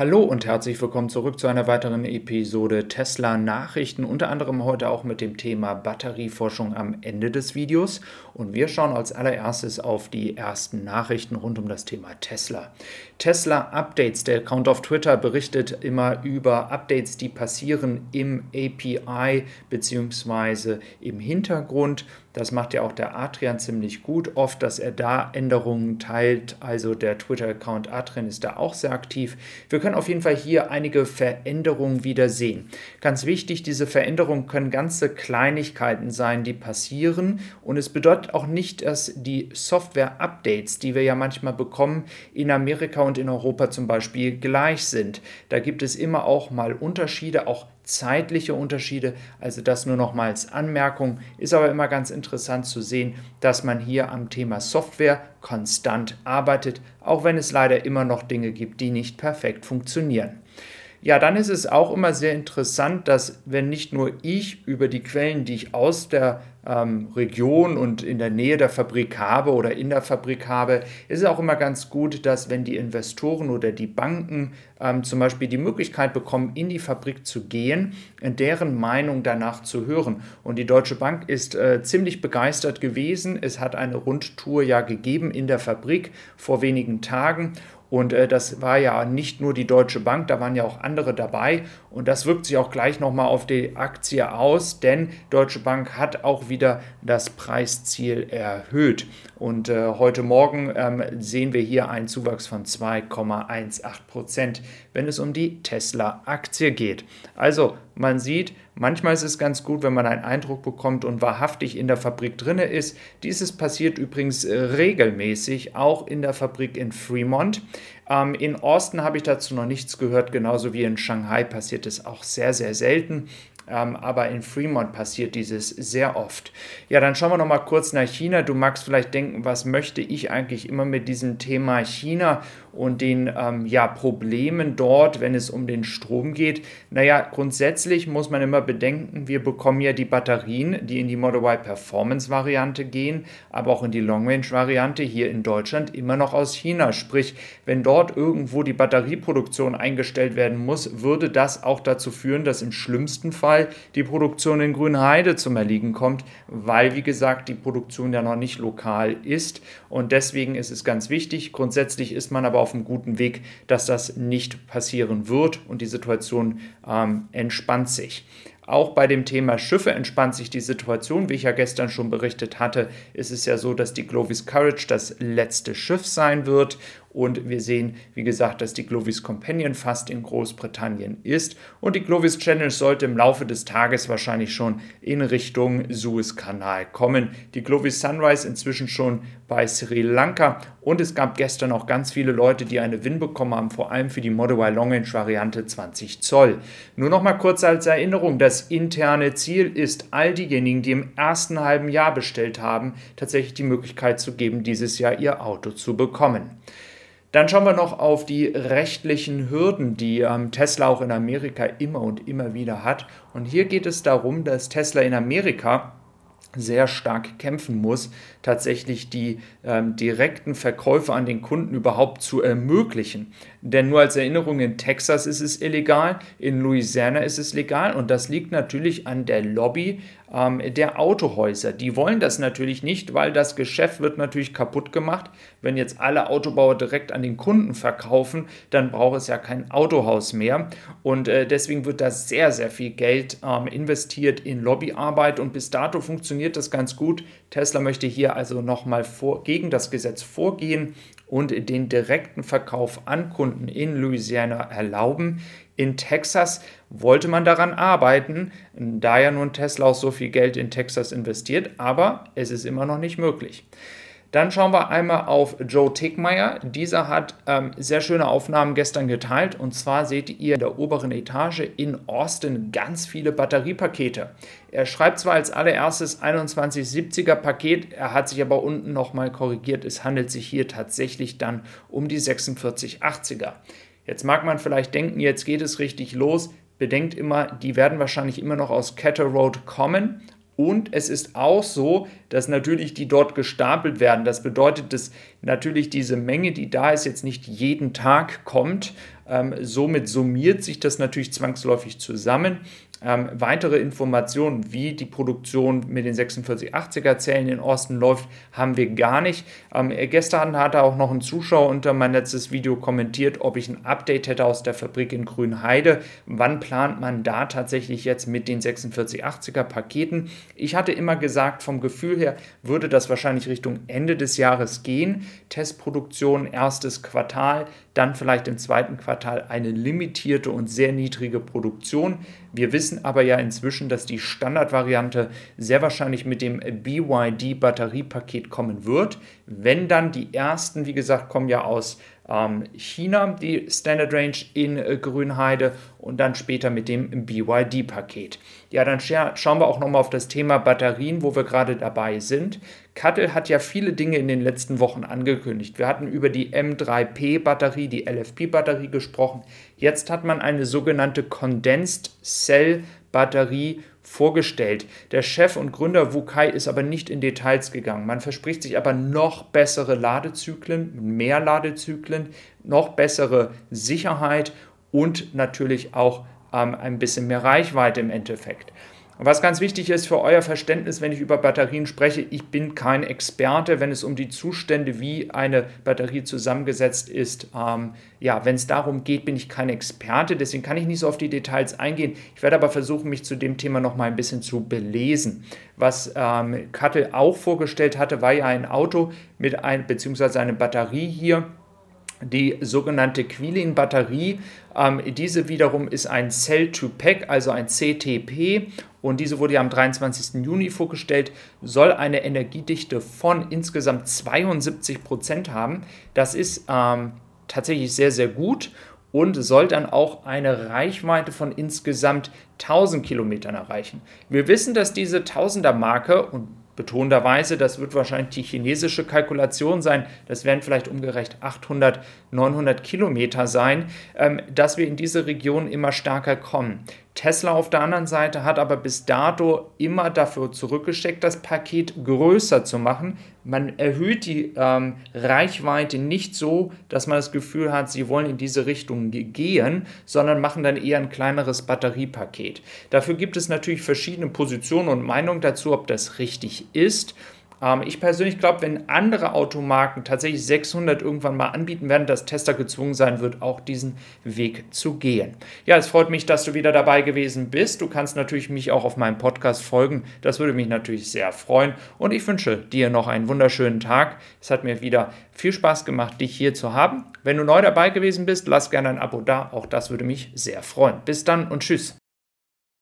Hallo und herzlich willkommen zurück zu einer weiteren Episode Tesla Nachrichten, unter anderem heute auch mit dem Thema Batterieforschung am Ende des Videos. Und wir schauen als allererstes auf die ersten Nachrichten rund um das Thema Tesla. Tesla Updates, der Account auf Twitter berichtet immer über Updates, die passieren im API bzw. im Hintergrund. Das macht ja auch der Adrian ziemlich gut, oft, dass er da Änderungen teilt. Also der Twitter-Account Adrian ist da auch sehr aktiv. Wir können auf jeden Fall hier einige Veränderungen wieder sehen. Ganz wichtig, diese Veränderungen können ganze Kleinigkeiten sein, die passieren. Und es bedeutet auch nicht, dass die Software-Updates, die wir ja manchmal bekommen, in Amerika und in Europa zum Beispiel gleich sind. Da gibt es immer auch mal Unterschiede, auch zeitliche Unterschiede. Also das nur noch mal als Anmerkung. Ist aber immer ganz interessant zu sehen, dass man hier am Thema Software konstant arbeitet, auch wenn es leider immer noch Dinge gibt, die nicht perfekt funktionieren. Ja, dann ist es auch immer sehr interessant, dass wenn nicht nur ich über die Quellen, die ich aus der ähm, Region und in der Nähe der Fabrik habe oder in der Fabrik habe, ist es auch immer ganz gut, dass wenn die Investoren oder die Banken ähm, zum Beispiel die Möglichkeit bekommen, in die Fabrik zu gehen, deren Meinung danach zu hören. Und die Deutsche Bank ist äh, ziemlich begeistert gewesen. Es hat eine Rundtour ja gegeben in der Fabrik vor wenigen Tagen und äh, das war ja nicht nur die Deutsche Bank, da waren ja auch andere dabei. Und das wirkt sich auch gleich nochmal auf die Aktie aus, denn Deutsche Bank hat auch wieder das Preisziel erhöht. Und äh, heute Morgen ähm, sehen wir hier einen Zuwachs von 2,18 Prozent, wenn es um die Tesla-Aktie geht. Also man sieht, manchmal ist es ganz gut, wenn man einen Eindruck bekommt und wahrhaftig in der Fabrik drinne ist. Dieses passiert übrigens äh, regelmäßig, auch in der Fabrik in Fremont. Ähm, in Austin habe ich dazu noch nichts gehört, genauso wie in Shanghai passiert es auch sehr, sehr selten. Ähm, aber in Fremont passiert dieses sehr oft. Ja, dann schauen wir noch mal kurz nach China. Du magst vielleicht denken, was möchte ich eigentlich immer mit diesem Thema China und den ähm, ja, Problemen dort, wenn es um den Strom geht? Naja, grundsätzlich muss man immer bedenken, wir bekommen ja die Batterien, die in die Model Y Performance Variante gehen, aber auch in die Long Range Variante hier in Deutschland immer noch aus China. Sprich, wenn dort irgendwo die Batterieproduktion eingestellt werden muss, würde das auch dazu führen, dass im schlimmsten Fall die Produktion in Grünheide zum Erliegen kommt, weil, wie gesagt, die Produktion ja noch nicht lokal ist. Und deswegen ist es ganz wichtig. Grundsätzlich ist man aber auf einem guten Weg, dass das nicht passieren wird und die Situation ähm, entspannt sich. Auch bei dem Thema Schiffe entspannt sich die Situation. Wie ich ja gestern schon berichtet hatte, ist es ja so, dass die Glovis Courage das letzte Schiff sein wird und wir sehen, wie gesagt, dass die Glovis Companion fast in Großbritannien ist. Und die Glovis Challenge sollte im Laufe des Tages wahrscheinlich schon in Richtung Suezkanal kommen. Die Glovis Sunrise inzwischen schon bei Sri Lanka. Und es gab gestern auch ganz viele Leute, die eine Win bekommen haben, vor allem für die Model Y Long Range Variante 20 Zoll. Nur noch mal kurz als Erinnerung: Das interne Ziel ist, all diejenigen, die im ersten halben Jahr bestellt haben, tatsächlich die Möglichkeit zu geben, dieses Jahr ihr Auto zu bekommen. Dann schauen wir noch auf die rechtlichen Hürden, die ähm, Tesla auch in Amerika immer und immer wieder hat. Und hier geht es darum, dass Tesla in Amerika sehr stark kämpfen muss, tatsächlich die ähm, direkten Verkäufe an den Kunden überhaupt zu ermöglichen. Denn nur als Erinnerung, in Texas ist es illegal, in Louisiana ist es legal und das liegt natürlich an der Lobby ähm, der Autohäuser. Die wollen das natürlich nicht, weil das Geschäft wird natürlich kaputt gemacht. Wenn jetzt alle Autobauer direkt an den Kunden verkaufen, dann braucht es ja kein Autohaus mehr. Und äh, deswegen wird da sehr, sehr viel Geld ähm, investiert in Lobbyarbeit und bis dato funktioniert das ganz gut. Tesla möchte hier also nochmal gegen das Gesetz vorgehen und den direkten Verkauf an Kunden in Louisiana erlauben. In Texas wollte man daran arbeiten, da ja nun Tesla auch so viel Geld in Texas investiert, aber es ist immer noch nicht möglich. Dann schauen wir einmal auf Joe Tickmeyer. Dieser hat ähm, sehr schöne Aufnahmen gestern geteilt. Und zwar seht ihr in der oberen Etage in Austin ganz viele Batteriepakete. Er schreibt zwar als allererstes 2170er Paket, er hat sich aber unten nochmal korrigiert. Es handelt sich hier tatsächlich dann um die 4680er. Jetzt mag man vielleicht denken, jetzt geht es richtig los. Bedenkt immer, die werden wahrscheinlich immer noch aus Catter Road kommen und es ist auch so, dass natürlich die dort gestapelt werden. Das bedeutet, dass natürlich diese Menge, die da ist, jetzt nicht jeden Tag kommt. Ähm, somit summiert sich das natürlich zwangsläufig zusammen. Ähm, weitere Informationen, wie die Produktion mit den 4680er Zellen in Osten läuft, haben wir gar nicht. Ähm, gestern hatte auch noch ein Zuschauer unter mein letztes Video kommentiert, ob ich ein Update hätte aus der Fabrik in Grünheide. Wann plant man da tatsächlich jetzt mit den 4680er Paketen? Ich hatte immer gesagt, vom Gefühl her würde das wahrscheinlich Richtung Ende des Jahres gehen. Testproduktion, erstes Quartal, dann vielleicht im zweiten Quartal eine limitierte und sehr niedrige Produktion. Wir wissen aber ja inzwischen, dass die Standardvariante sehr wahrscheinlich mit dem BYD-Batteriepaket kommen wird. Wenn dann die ersten, wie gesagt, kommen ja aus China, die Standard Range in äh, Grünheide und dann später mit dem BYD-Paket. Ja, dann scha schauen wir auch nochmal auf das Thema Batterien, wo wir gerade dabei sind. Kattel hat ja viele Dinge in den letzten Wochen angekündigt. Wir hatten über die M3P-Batterie, die LFP-Batterie gesprochen. Jetzt hat man eine sogenannte Condensed Cell Batterie vorgestellt. Der Chef und Gründer Wukai ist aber nicht in Details gegangen. Man verspricht sich aber noch bessere Ladezyklen, mehr Ladezyklen, noch bessere Sicherheit und natürlich auch ähm, ein bisschen mehr Reichweite im Endeffekt. Und was ganz wichtig ist für euer Verständnis, wenn ich über Batterien spreche, ich bin kein Experte, wenn es um die Zustände, wie eine Batterie zusammengesetzt ist. Ähm, ja, wenn es darum geht, bin ich kein Experte, deswegen kann ich nicht so auf die Details eingehen. Ich werde aber versuchen, mich zu dem Thema noch mal ein bisschen zu belesen. Was ähm, Kattel auch vorgestellt hatte, war ja ein Auto mit ein, beziehungsweise eine Batterie hier die sogenannte Quilin-Batterie. Ähm, diese wiederum ist ein Cell-to-Pack, also ein CTP. Und diese wurde ja am 23. Juni vorgestellt, soll eine Energiedichte von insgesamt 72 Prozent haben. Das ist ähm, tatsächlich sehr, sehr gut und soll dann auch eine Reichweite von insgesamt 1000 Kilometern erreichen. Wir wissen, dass diese Tausender-Marke, und betonterweise, das wird wahrscheinlich die chinesische Kalkulation sein, das werden vielleicht umgerechnet 800, 900 Kilometer sein, ähm, dass wir in diese Region immer stärker kommen. Tesla auf der anderen Seite hat aber bis dato immer dafür zurückgesteckt, das Paket größer zu machen. Man erhöht die ähm, Reichweite nicht so, dass man das Gefühl hat, sie wollen in diese Richtung gehen, sondern machen dann eher ein kleineres Batteriepaket. Dafür gibt es natürlich verschiedene Positionen und Meinungen dazu, ob das richtig ist. Ähm, ich persönlich glaube, wenn andere Automarken tatsächlich 600 irgendwann mal anbieten werden, dass Tesla gezwungen sein wird, auch diesen Weg zu gehen. Ja, es freut mich, dass du wieder dabei gewesen bist. Du kannst natürlich mich auch auf meinem Podcast folgen. Das würde mich natürlich sehr freuen. Und ich wünsche dir noch einen wunderschönen Tag. Es hat mir wieder viel Spaß gemacht, dich hier zu haben. Wenn du neu dabei gewesen bist, lass gerne ein Abo da. Auch das würde mich sehr freuen. Bis dann und tschüss.